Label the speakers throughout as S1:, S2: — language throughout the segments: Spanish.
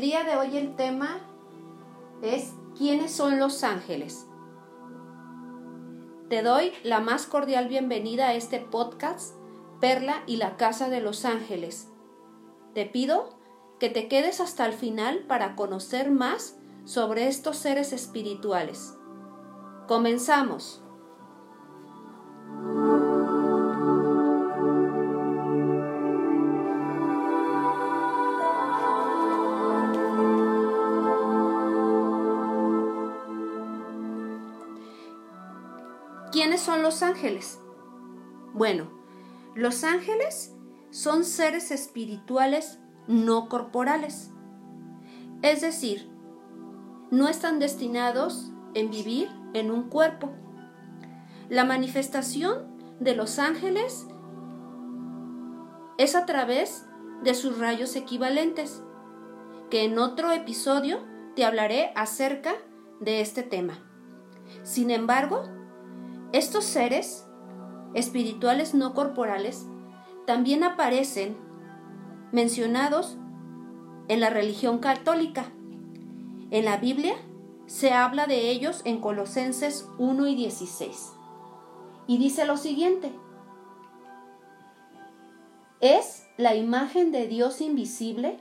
S1: El día de hoy el tema es ¿quiénes son los ángeles? Te doy la más cordial bienvenida a este podcast Perla y la Casa de los Ángeles. Te pido que te quedes hasta el final para conocer más sobre estos seres espirituales. Comenzamos. ¿Quiénes son los ángeles? Bueno, los ángeles son seres espirituales no corporales. Es decir, no están destinados en vivir en un cuerpo. La manifestación de los ángeles es a través de sus rayos equivalentes, que en otro episodio te hablaré acerca de este tema. Sin embargo, estos seres espirituales no corporales también aparecen mencionados en la religión católica. En la Biblia se habla de ellos en Colosenses 1 y 16. Y dice lo siguiente, es la imagen de Dios invisible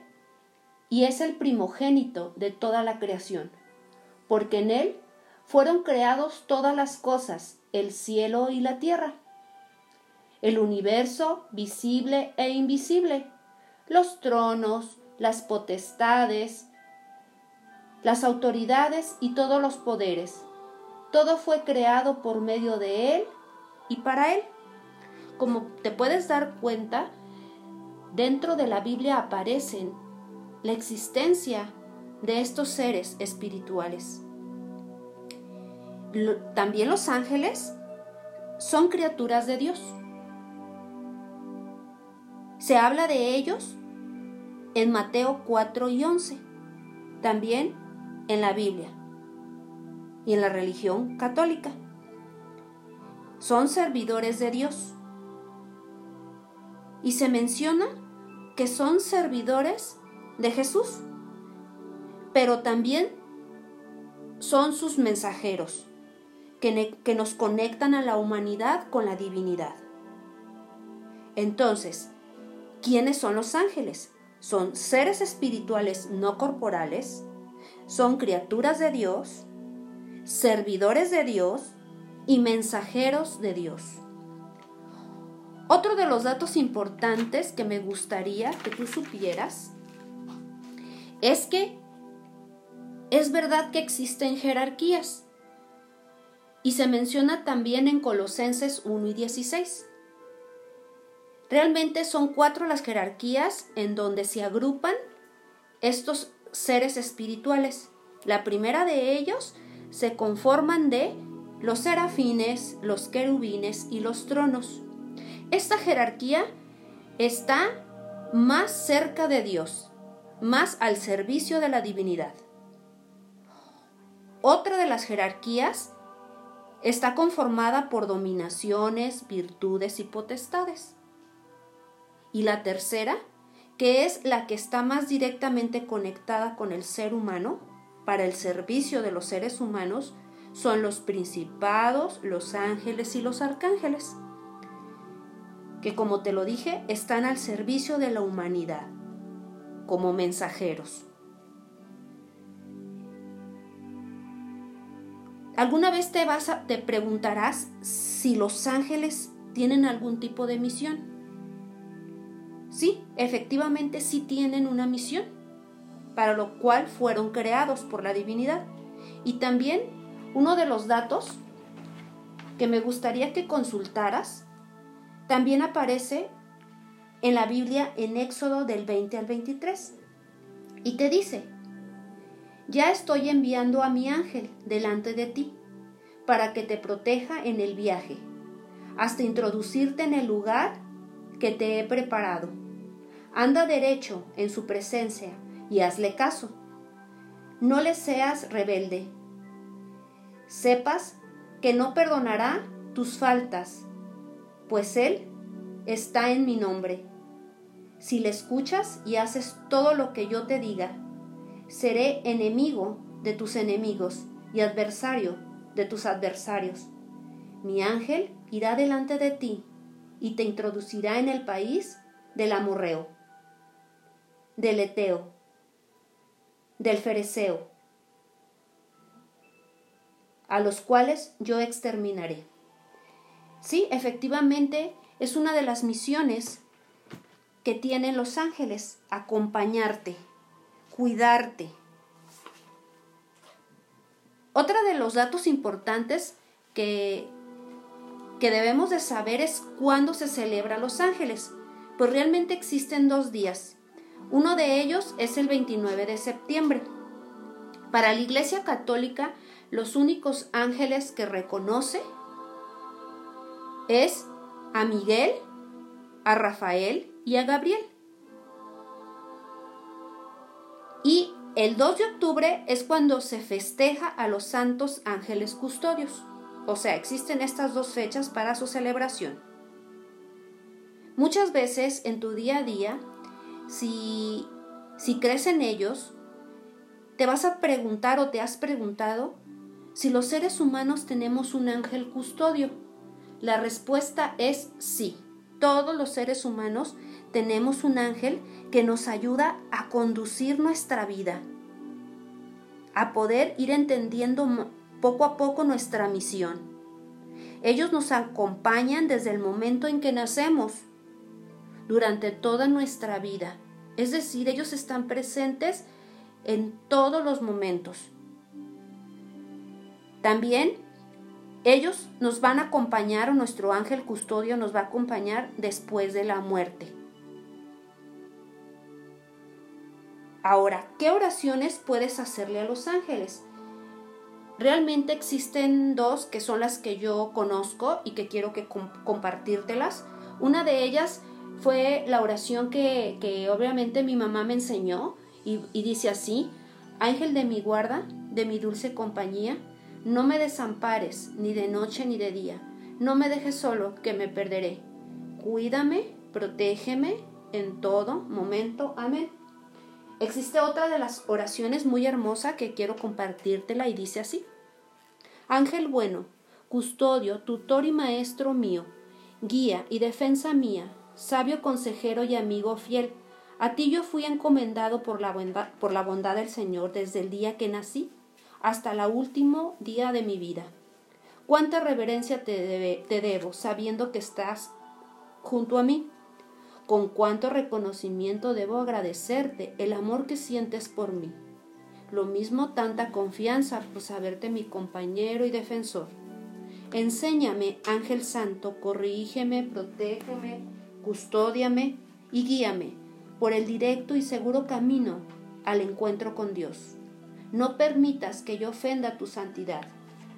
S1: y es el primogénito de toda la creación, porque en Él fueron creados todas las cosas, el cielo y la tierra, el universo visible e invisible, los tronos, las potestades, las autoridades y todos los poderes. Todo fue creado por medio de Él y para Él. Como te puedes dar cuenta, dentro de la Biblia aparecen la existencia de estos seres espirituales también los ángeles son criaturas de Dios. Se habla de ellos en Mateo 4 y 11, también en la Biblia y en la religión católica. Son servidores de Dios. Y se menciona que son servidores de Jesús, pero también son sus mensajeros que, nos conectan a la humanidad con la divinidad. Entonces, ¿quiénes son los ángeles? Son seres espirituales no corporales, son criaturas de Dios, servidores de Dios y mensajeros de Dios. Otro de los datos importantes que me gustaría que tú supieras es que es verdad que existen jerarquías y se menciona también en Colosenses 1 y 16. Realmente son cuatro las jerarquías en donde se agrupan estos seres espirituales. La primera de ellos se conforman de los serafines, los querubines y los tronos. Esta jerarquía está más cerca de Dios, más al servicio de la divinidad. Otra de las jerarquías está conformada por dominaciones, virtudes y potestades. Y la tercera, que es la que está más directamente conectada con el ser humano, para el servicio de los seres humanos, son los principados, los ángeles y los arcángeles, que como te lo dije, están al servicio de la humanidad, como mensajeros. ¿Alguna vez te, vas te preguntarás si los ángeles tienen algún tipo de misión? Sí, efectivamente sí tienen una misión, para lo cual fueron creados por la divinidad. Y también uno de los datos que me gustaría que consultaras, también aparece en la Biblia en Éxodo del 20 al 23. Y te dice, ya estoy enviando a mi ángel delante de ti, para que te proteja en el viaje, hasta introducirte en el lugar que te he preparado. Anda derecho en su presencia y hazle caso. No le seas rebelde. Sepas que no perdonará tus faltas, pues Él está en mi nombre. Si le escuchas y haces todo lo que yo te diga, seré enemigo de tus enemigos y adversario de tus adversarios. Mi ángel irá delante de ti y te introducirá en el país del amorreo, del eteo, del fereceo, a los cuales yo exterminaré. Sí, efectivamente, es una de las misiones que tienen los ángeles, acompañarte, cuidarte. Otra de los datos importantes que, que debemos de saber es cuándo se celebra Los Ángeles. Pues realmente existen dos días. Uno de ellos es el 29 de septiembre. Para la Iglesia Católica, los únicos ángeles que reconoce es a Miguel, a Rafael y a Gabriel. Y el 2 de octubre es cuando se festeja a los santos ángeles custodios. O sea, existen estas dos fechas para su celebración. Muchas veces en tu día a día, si, si crees en ellos, te vas a preguntar o te has preguntado si los seres humanos tenemos un ángel custodio. La respuesta es sí. Todos los seres humanos tenemos un ángel que nos ayuda a conducir nuestra vida, a poder ir entendiendo poco a poco nuestra misión. Ellos nos acompañan desde el momento en que nacemos, durante toda nuestra vida. Es decir, ellos están presentes en todos los momentos. También ellos nos van a acompañar o nuestro ángel custodio nos va a acompañar después de la muerte. Ahora, ¿qué oraciones puedes hacerle a los ángeles? Realmente existen dos que son las que yo conozco y que quiero que compartírtelas. Una de ellas fue la oración que, obviamente mi mamá me enseñó y, y dice así, Ángel de mi guarda, de mi dulce compañía, no me desampares ni de noche ni de día, no me dejes solo, que me perderé. Cuídame, protégeme en todo momento. Amén. Existe otra de las oraciones muy hermosa que quiero compartírtela y dice así. Ángel bueno, custodio, tutor y maestro mío, guía y defensa mía, sabio consejero y amigo fiel, a ti yo fui encomendado por la, bondad, del Señor desde el día que nací hasta el último día de mi vida. Cuánta reverencia te, te debo, sabiendo que estás junto a mí con cuánto reconocimiento debo agradecerte el amor que sientes por mí. Lo mismo tanta confianza por saberte mi compañero y defensor. Enséñame, Ángel Santo, corrígeme, protégeme, custódiame y guíame por el directo y seguro camino al encuentro con Dios. No permitas que yo ofenda tu santidad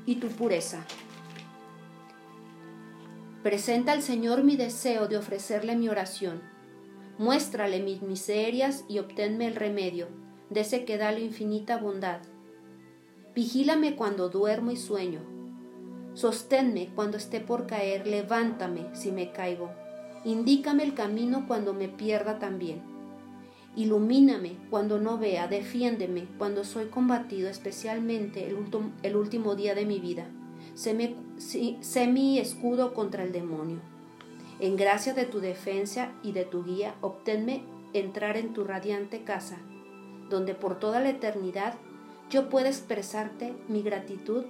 S1: y tu pureza. Presenta al Señor mi deseo de ofrecerle mi oración. Muéstrale mis miserias y obténme el remedio de ese que da la infinita bondad. Vigílame cuando duermo y sueño. Sosténme cuando esté por caer, levántame si me caigo. Indícame el camino cuando me pierda también. Ilumíname cuando no vea, defiéndeme cuando soy combatido, especialmente el, el último día de mi vida sé, mi escudo contra el demonio. En gracia de tu defensa y de tu guía, obténme entrar en tu radiante casa, donde por toda la eternidad yo pueda expresarte mi gratitud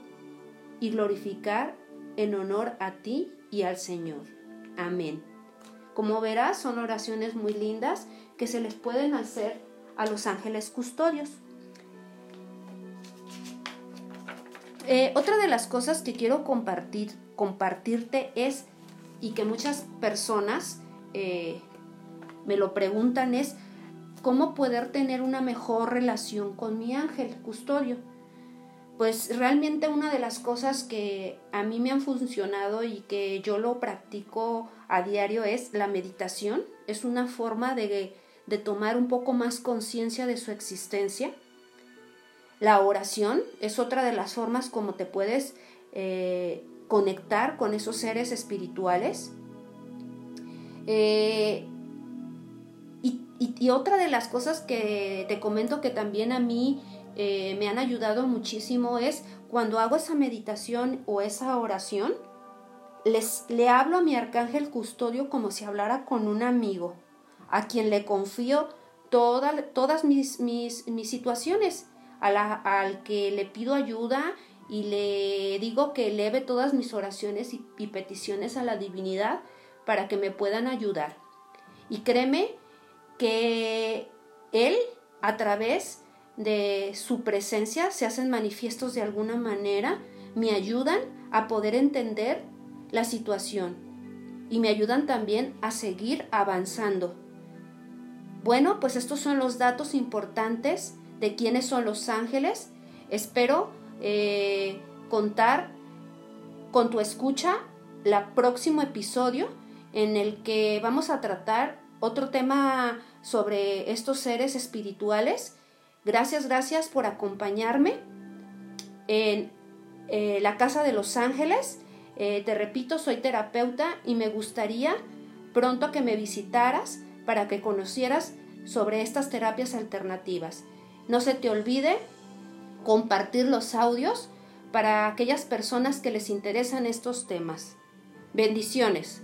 S1: y glorificar en honor a ti y al Señor. Amén. Como verás, son oraciones muy lindas que se les pueden hacer a los ángeles custodios. Eh, otra de las cosas que quiero compartir, compartirte es, y que muchas personas eh, me lo preguntan, es cómo poder tener una mejor relación con mi ángel custodio. Pues realmente una de las cosas que a mí me han funcionado y que yo lo practico a diario es la meditación. Es una forma de, de tomar un poco más conciencia de su existencia la oración es otra de las formas como te puedes eh, conectar con esos seres espirituales. Eh, Y, otra de las cosas que te comento que también a mí eh, me han ayudado muchísimo es cuando hago esa meditación o esa oración, les, le hablo a mi arcángel custodio como si hablara con un amigo, a quien le confío todas mis, mis, mis situaciones, al que le pido ayuda y le digo que eleve todas mis oraciones y, peticiones a la divinidad para que me puedan ayudar. Y créeme que Él, a través de su presencia, se hacen manifiestos de alguna manera, me ayudan a poder entender la situación y me ayudan también a seguir avanzando. Bueno, pues estos son los datos importantes de quiénes son los ángeles. Espero eh, contar con tu escucha la próximo episodio en el que vamos a tratar otro tema sobre estos seres espirituales. Gracias, gracias por acompañarme en eh, la Casa de los Ángeles. Eh, te repito, soy terapeuta y me gustaría pronto que me visitaras para que conocieras sobre estas terapias alternativas. No se te olvide compartir los audios para aquellas personas que les interesan estos temas. Bendiciones.